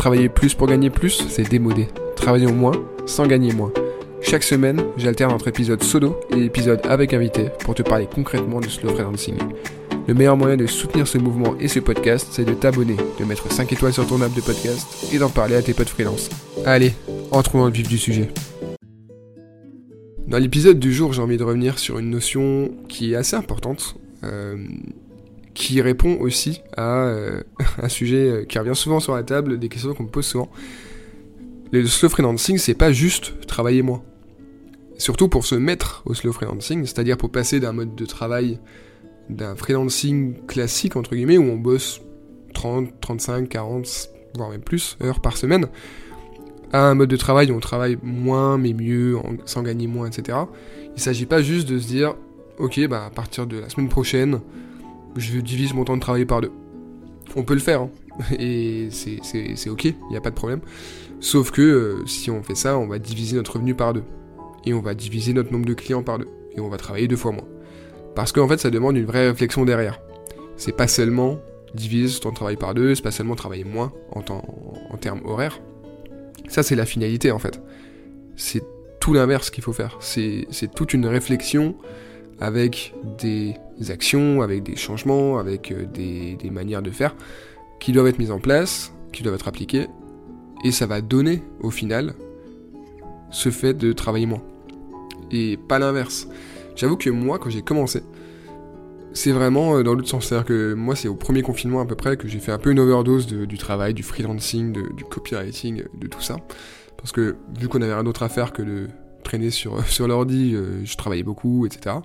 Travailler plus pour gagner plus, c'est démodé. Travaillons moins sans gagner moins. Chaque semaine, j'alterne entre épisodes solo et épisodes avec invité pour te parler concrètement du slow freelancing. Le meilleur moyen de soutenir ce mouvement et ce podcast, c'est de t'abonner, de mettre 5 étoiles sur ton app de podcast et d'en parler à tes potes freelance. Allez, entrons dans le vif du sujet. Dans l'épisode du jour, j'ai envie de revenir sur une notion qui est assez importante, euh, qui répond aussi à euh, un sujet euh, qui revient souvent sur la table, des questions qu'on me pose souvent. Le slow freelancing, c'est pas juste travailler moins. Surtout pour se mettre au slow freelancing, c'est-à-dire pour passer d'un mode de travail d'un freelancing classique, entre guillemets, où on bosse 30, 35, 40, voire même plus heures par semaine, à un mode de travail où on travaille moins mais mieux, sans gagner moins, etc. Il s'agit pas juste de se dire, ok, bah à partir de la semaine prochaine, je divise mon temps de travail par deux. On peut le faire, hein. et c'est ok, il n'y a pas de problème. Sauf que euh, si on fait ça, on va diviser notre revenu par deux. Et on va diviser notre nombre de clients par deux. Et on va travailler deux fois moins. Parce qu'en fait, ça demande une vraie réflexion derrière. C'est pas seulement diviser ton travail par deux, c'est pas seulement travailler moins en, en termes horaires. Ça, c'est la finalité en fait. C'est tout l'inverse qu'il faut faire. C'est toute une réflexion avec des actions, avec des changements, avec euh, des, manières de faire qui doivent être mises en place, qui doivent être appliquées, et ça va donner au final ce fait de travailler moins. Et pas l'inverse. J'avoue que moi, quand j'ai commencé, c'est vraiment euh, dans l'autre sens. C'est-à-dire que moi, c'est au premier confinement à peu près que j'ai fait un peu une overdose du travail, du freelancing, du copywriting, de tout ça. Parce que vu qu'on avait rien d'autre à faire que de traîner sur, sur l'ordi, euh, je travaillais beaucoup, etc.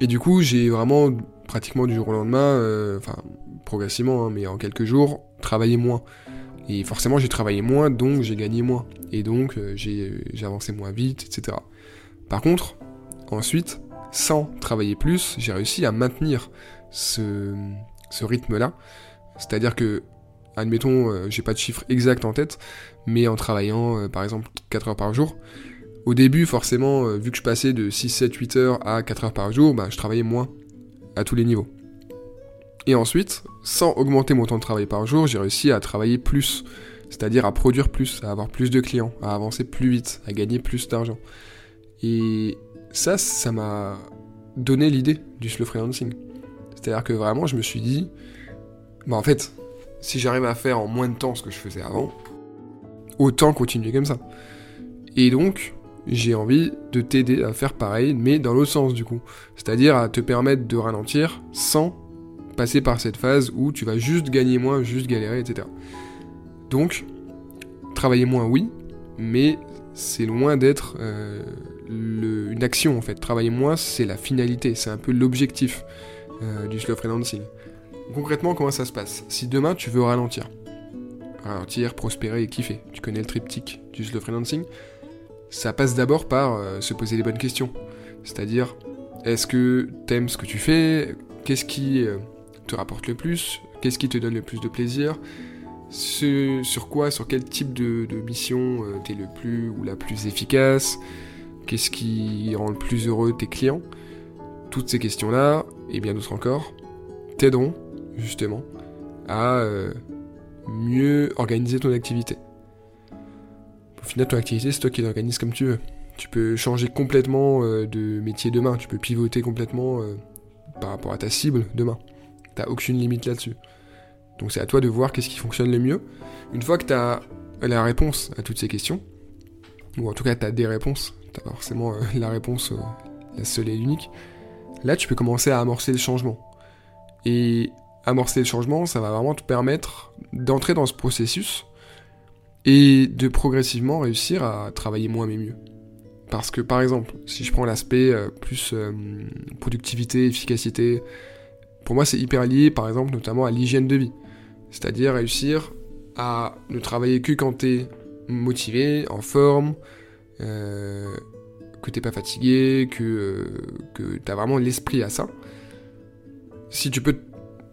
Et du coup, j'ai vraiment, pratiquement du jour au lendemain, euh, enfin, progressivement, hein, mais en quelques jours, travaillé moins. Et forcément, j'ai travaillé moins, donc j'ai gagné moins. Et donc, j'ai avancé moins vite, etc. Par contre, Ensuite, sans travailler plus, j'ai réussi à maintenir ce, rythme-là. C'est-à-dire que, admettons, euh, j'ai pas de chiffre exact en tête, mais en travaillant euh, par exemple 4 heures par jour, au début, forcément, euh, vu que je passais de 6, 7, 8 heures à 4 heures par jour, bah, je travaillais moins à tous les niveaux. Et ensuite, sans augmenter mon temps de travail par jour, j'ai réussi à travailler plus, c'est-à-dire à produire plus, à avoir plus de clients, à avancer plus vite, à gagner plus d'argent. Et ça, ça m'a donné l'idée du slow freelancing. C'est-à-dire que vraiment, je me suis dit, bah en fait, si j'arrive à faire en moins de temps ce que je faisais avant, autant continuer comme ça. Et donc, j'ai envie de t'aider à faire pareil, mais dans l'autre sens du coup. C'est-à-dire à te permettre de ralentir sans passer par cette phase où tu vas juste gagner moins, juste galérer, etc. Donc, travailler moins, oui, mais c'est loin d'être euh, une action en fait. Travailler moins, c'est la finalité, c'est un peu l'objectif euh, du slow freelancing. Concrètement, comment ça se passe? Si demain tu veux ralentir, ralentir, prospérer et kiffer, tu connais le triptyque du slow freelancing, ça passe d'abord par euh, se poser les bonnes questions. C'est-à-dire, est-ce que t'aimes ce que tu fais? Qu'est-ce qui euh, te rapporte le plus? Qu'est-ce qui te donne le plus de plaisir? Sur quoi, sur quel type de, mission t'es le plus ou la plus efficace? Qu'est-ce qui rend le plus heureux tes clients? Toutes ces questions-là, et bien d'autres encore, t'aideront justement à euh, mieux organiser ton activité. Final, ton activité, c'est toi qui l'organises comme tu veux. Tu peux changer complètement euh, de métier demain, tu peux pivoter complètement euh, par rapport à ta cible demain. T'as aucune limite là-dessus. Donc c'est à toi de voir qu'est-ce qui fonctionne le mieux. Une fois que tu as la réponse à toutes ces questions, ou en tout cas tu as des réponses pas forcément euh, la réponse la seule et l'unique. Là, tu peux commencer à amorcer le changement. Et amorcer le changement, ça va vraiment te permettre d'entrer dans ce processus et de progressivement réussir à travailler moins mais mieux. Parce que par exemple, si je prends l'aspect euh, plus productivité, efficacité, pour moi c'est hyper lié par exemple notamment à l'hygiène de vie. C'est-à-dire réussir à ne travailler que quand tu es motivé, en forme, euh, que t'es pas fatigué, que, euh, que t'as vraiment l'esprit à ça, si tu peux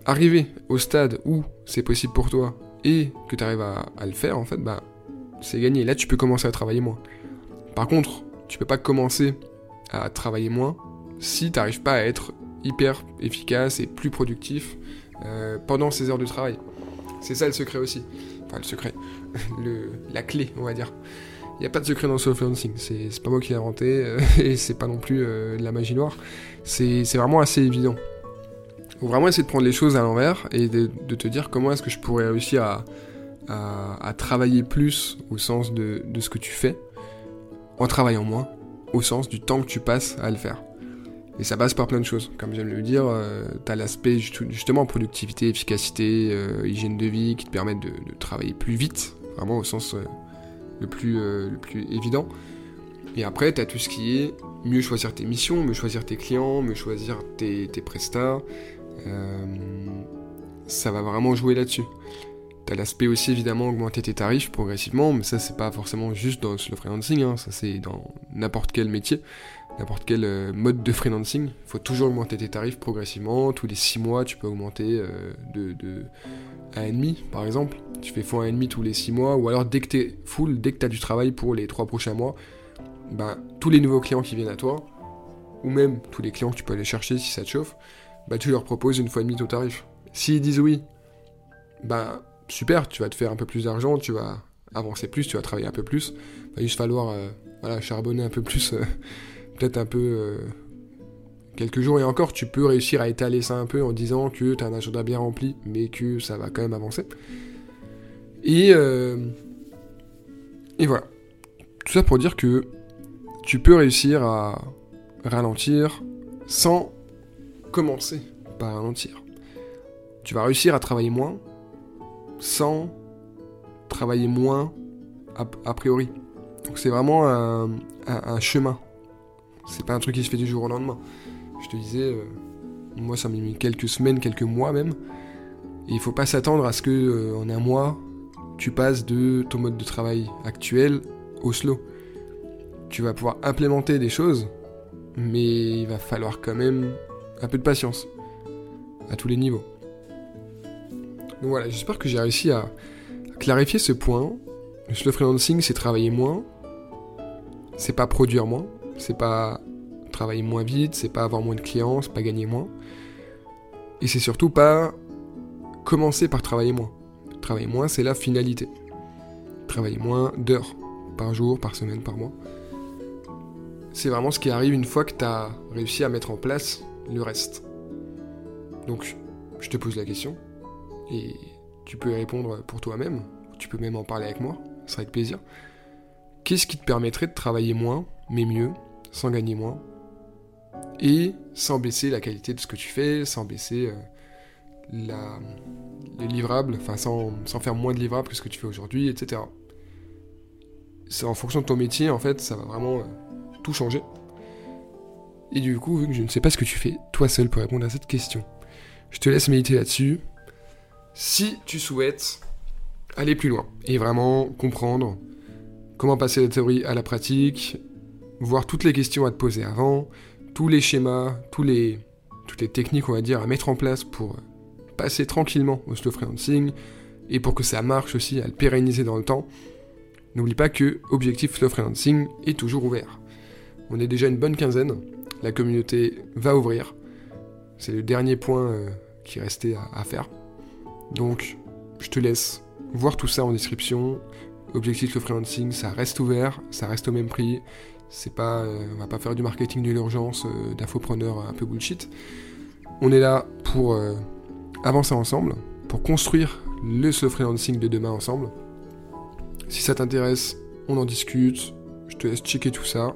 arriver au stade où c'est possible pour toi et que tu arrives à, le faire, en fait, bah, c'est gagné. Là, tu peux commencer à travailler moins. Par contre, tu peux pas commencer à travailler moins si tu n'arrives pas à être hyper efficace et plus productif euh, pendant ces heures de travail. C'est ça le secret aussi. Enfin, le secret. le, la clé, on va dire. Il n'y a pas de secret dans le self-freelancing. C'est pas moi qui l'ai inventé euh, et c'est pas non plus euh, de la magie noire. C'est vraiment assez évident. Faut vraiment essayer de prendre les choses à l'envers et de, te dire comment est-ce que je pourrais réussir à, travailler plus au sens de, ce que tu fais en travaillant moins, au sens du temps que tu passes à le faire. Et ça passe par plein de choses. Comme j'aime le dire, euh, tu as l'aspect justement productivité, efficacité, euh, hygiène de vie qui te permettent de, travailler plus vite, vraiment au sens euh, le, plus, le plus évident. Et après, tu as tout ce qui est mieux choisir tes missions, mieux choisir tes clients, mieux choisir tes, tes prestats. Ça va vraiment jouer là-dessus. T'as l'aspect aussi évidemment augmenter tes tarifs progressivement, mais ça c'est pas forcément juste dans le freelancing, hein, ça c'est dans n'importe quel métier n'importe quel euh, mode de freelancing, il faut toujours augmenter tes tarifs progressivement. Tous les 6 mois, tu peux augmenter euh, de, de 1,5 par exemple. Tu fais fois 1,5 tous les 6 mois, ou alors dès que tu es full, dès que tu as du travail pour les 3 prochains mois, ben, tous les nouveaux clients qui viennent à toi, ou même tous les clients que tu peux aller chercher si ça te chauffe, ben, tu leur proposes une fois et demi ton tarif. S'ils disent oui, ben super, tu vas te faire un peu plus d'argent, tu vas avancer plus, tu vas travailler un peu plus. Il va juste falloir euh, charbonner un peu plus peut-être un peu euh, quelques jours et encore, tu peux réussir à étaler ça un peu en disant que tu as un agenda bien rempli, mais que ça va quand même avancer. Et, euh, et voilà. Tout ça pour dire que tu peux réussir à ralentir sans commencer par ralentir. Tu vas réussir à travailler moins sans travailler moins a, priori. Donc c'est vraiment un chemin c'est pas un truc qui se fait du jour au lendemain. Je te disais, euh, moi ça m'a mis quelques semaines, quelques mois même. Et il faut pas s'attendre à ce que euh, en un mois, tu passes de ton mode de travail actuel au slow. Tu vas pouvoir implémenter des choses, mais il va falloir quand même un peu de patience à tous les niveaux. Donc voilà, j'espère que j'ai réussi à clarifier ce point. Le freelancing, c'est travailler moins, c'est pas produire moins, c'est pas travailler moins vite, c'est pas avoir moins de clients, c'est pas gagner moins. Et c'est surtout pas commencer par travailler moins. Travailler moins, c'est la finalité. Travailler moins d'heures par jour, par semaine, par mois. C'est vraiment ce qui arrive une fois que tu as réussi à mettre en place le reste. Donc, je te pose la question, et tu peux y répondre pour toi-même, tu peux même en parler avec moi, ça avec plaisir. Qu'est-ce qui te permettrait de travailler moins, mais mieux, sans gagner moins, et sans baisser la qualité de ce que tu fais, sans baisser euh, la, les livrables, enfin sans, faire moins de livrables que ce que tu fais aujourd'hui, etc. C'est en fonction de ton métier, en fait, ça va vraiment euh, tout changer. Et du coup, vu que je ne sais pas ce que tu fais, toi seul pour répondre à cette question, je te laisse méditer là-dessus. Si tu souhaites aller plus loin et vraiment comprendre comment passer de la théorie à la pratique, voir toutes les questions à te poser avant, tous les schémas, tous les, toutes les techniques, on va dire, à mettre en place pour passer tranquillement au slow freelancing et pour que ça marche aussi, à le pérenniser dans le temps. N'oublie pas que Objectif Slow Freelancing est toujours ouvert. On est déjà une bonne quinzaine, la communauté va ouvrir. C'est le dernier point euh, qui restait à faire. Donc, je te laisse voir tout ça en description. Objectif le freelancing, ça reste ouvert, ça reste au même prix. C'est pas, euh, on va pas faire du marketing de l'urgence, euh, d'infopreneur un peu bullshit. On est là pour euh, avancer ensemble, pour construire le freelancing de demain ensemble. Si ça t'intéresse, on en discute. Je te laisse checker tout ça.